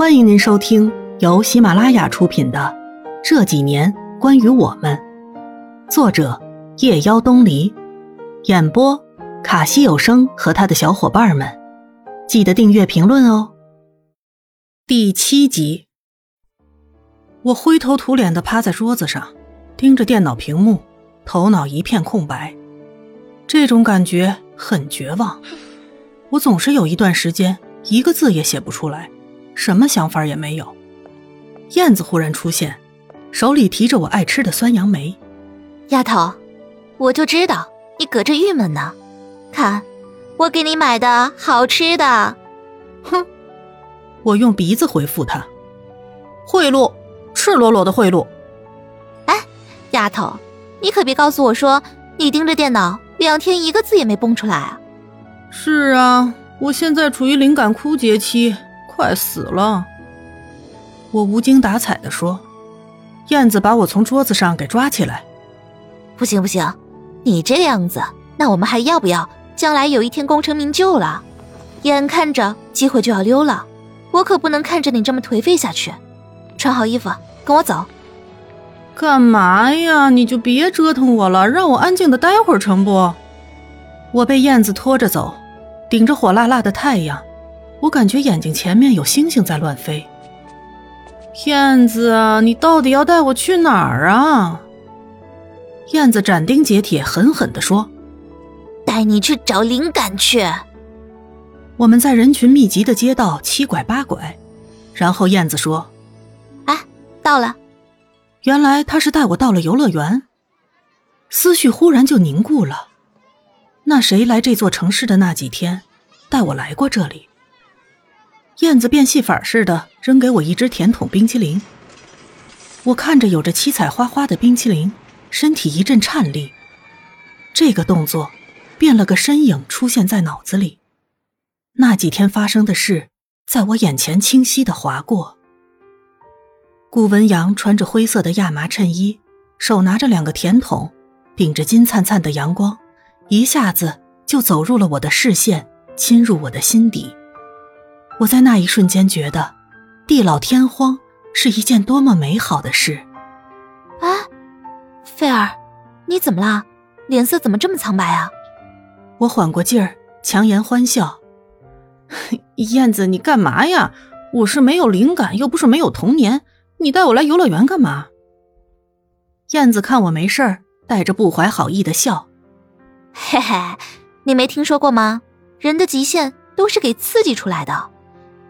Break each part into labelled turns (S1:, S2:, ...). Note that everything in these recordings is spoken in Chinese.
S1: 欢迎您收听由喜马拉雅出品的《这几年关于我们》，作者夜妖东篱，演播卡西有声和他的小伙伴们。记得订阅、评论哦。第七集，我灰头土脸的趴在桌子上，盯着电脑屏幕，头脑一片空白。这种感觉很绝望。我总是有一段时间一个字也写不出来。什么想法也没有。燕子忽然出现，手里提着我爱吃的酸杨梅。
S2: 丫头，我就知道你搁这郁闷呢。看，我给你买的好吃的。
S1: 哼！我用鼻子回复他：贿赂，赤裸裸的贿赂。
S2: 哎，丫头，你可别告诉我说你盯着电脑两天一个字也没蹦出来啊！
S1: 是啊，我现在处于灵感枯竭期。快死了！我无精打采的说。燕子把我从桌子上给抓起来。
S2: 不行不行，你这样子，那我们还要不要将来有一天功成名就了？眼看着机会就要溜了，我可不能看着你这么颓废下去。穿好衣服，跟我走。
S1: 干嘛呀？你就别折腾我了，让我安静的待会儿成不？我被燕子拖着走，顶着火辣辣的太阳。我感觉眼睛前面有星星在乱飞。燕子，你到底要带我去哪儿啊？燕子斩钉截铁、狠狠地说：“
S2: 带你去找灵感去。”
S1: 我们在人群密集的街道七拐八拐，然后燕子说：“
S2: 哎，到了。”
S1: 原来他是带我到了游乐园。思绪忽然就凝固了。那谁来这座城市的那几天，带我来过这里？燕子变戏法似的扔给我一只甜筒冰淇淋，我看着有着七彩花花的冰淇淋，身体一阵颤栗。这个动作，变了个身影出现在脑子里。那几天发生的事，在我眼前清晰的划过。顾文阳穿着灰色的亚麻衬衣，手拿着两个甜筒，顶着金灿灿的阳光，一下子就走入了我的视线，侵入我的心底。我在那一瞬间觉得，地老天荒是一件多么美好的事。
S2: 啊，菲儿，你怎么了？脸色怎么这么苍白啊？
S1: 我缓过劲儿，强颜欢笑。燕子，你干嘛呀？我是没有灵感，又不是没有童年。你带我来游乐园干嘛？燕子看我没事儿，带着不怀好意的笑。
S2: 嘿嘿，你没听说过吗？人的极限都是给刺激出来的。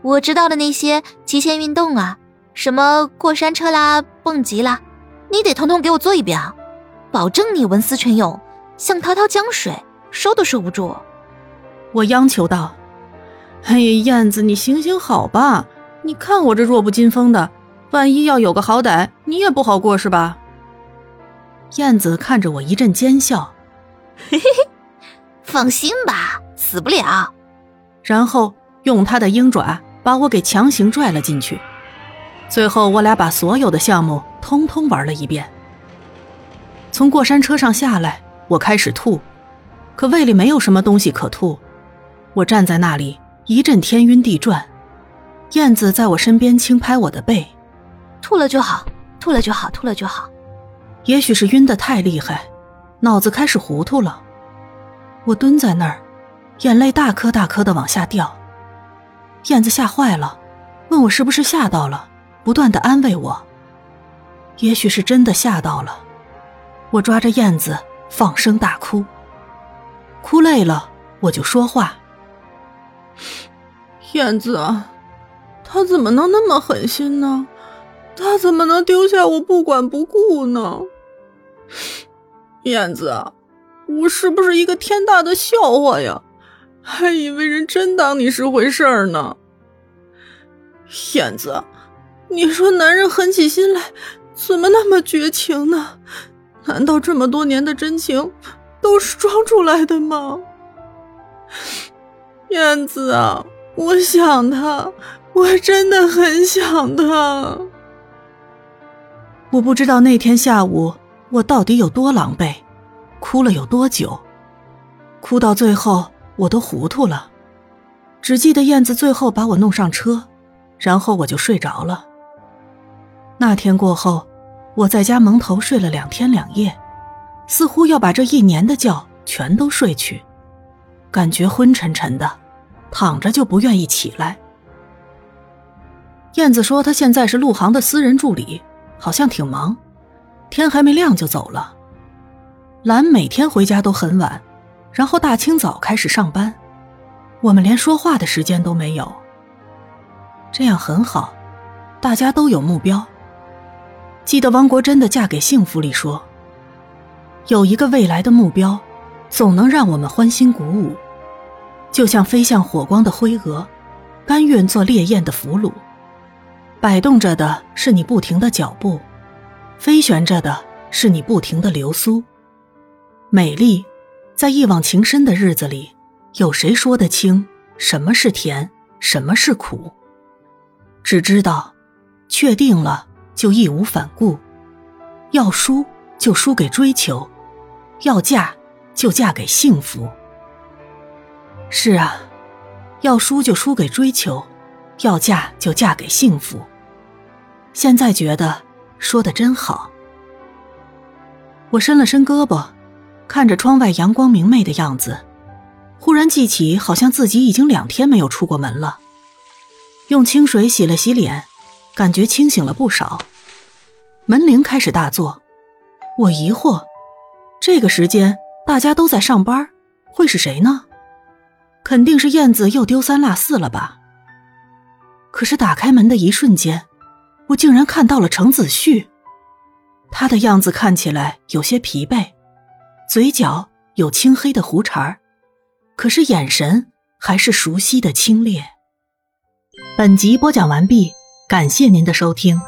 S2: 我知道的那些极限运动啊，什么过山车啦、蹦极啦，你得统统给我做一遍啊！保证你文思泉涌，像滔滔江水，收都收不住。
S1: 我央求道：“哎呀，燕子，你行行好吧！你看我这弱不禁风的，万一要有个好歹，你也不好过是吧？”燕子看着我一阵奸笑：“
S2: 嘿嘿嘿，放心吧，死不了。”
S1: 然后用他的鹰爪。把我给强行拽了进去，最后我俩把所有的项目通通玩了一遍。从过山车上下来，我开始吐，可胃里没有什么东西可吐。我站在那里一阵天晕地转，燕子在我身边轻拍我的背：“
S2: 吐了就好，吐了就好，吐了就好。”
S1: 也许是晕得太厉害，脑子开始糊涂了。我蹲在那儿，眼泪大颗大颗的往下掉。燕子吓坏了，问我是不是吓到了，不断的安慰我。也许是真的吓到了，我抓着燕子放声大哭。哭累了，我就说话。燕子，他怎么能那么狠心呢？他怎么能丢下我不管不顾呢？燕子，我是不是一个天大的笑话呀？还以为人真当你是回事儿呢，燕子，你说男人狠起心来怎么那么绝情呢？难道这么多年的真情都是装出来的吗？燕子啊，我想他，我真的很想他。我不知道那天下午我到底有多狼狈，哭了有多久，哭到最后。我都糊涂了，只记得燕子最后把我弄上车，然后我就睡着了。那天过后，我在家蒙头睡了两天两夜，似乎要把这一年的觉全都睡去，感觉昏沉沉的，躺着就不愿意起来。燕子说她现在是陆航的私人助理，好像挺忙，天还没亮就走了。兰每天回家都很晚，然后大清早开始上班，我们连说话的时间都没有。这样很好，大家都有目标。记得汪国真的《嫁给幸福》里说：“有一个未来的目标，总能让我们欢欣鼓舞，就像飞向火光的灰蛾，甘愿做烈焰的俘虏。摆动着的是你不停的脚步，飞旋着的是你不停的流苏。”美丽，在一往情深的日子里，有谁说得清什么是甜，什么是苦？只知道，确定了就义无反顾，要输就输给追求，要嫁就嫁给幸福。是啊，要输就输给追求，要嫁就嫁给幸福。现在觉得说的真好。我伸了伸胳膊。看着窗外阳光明媚的样子，忽然记起，好像自己已经两天没有出过门了。用清水洗了洗脸，感觉清醒了不少。门铃开始大作，我疑惑：这个时间大家都在上班，会是谁呢？肯定是燕子又丢三落四了吧？可是打开门的一瞬间，我竟然看到了程子旭，他的样子看起来有些疲惫。嘴角有青黑的胡茬可是眼神还是熟悉的清冽。本集播讲完毕，感谢您的收听。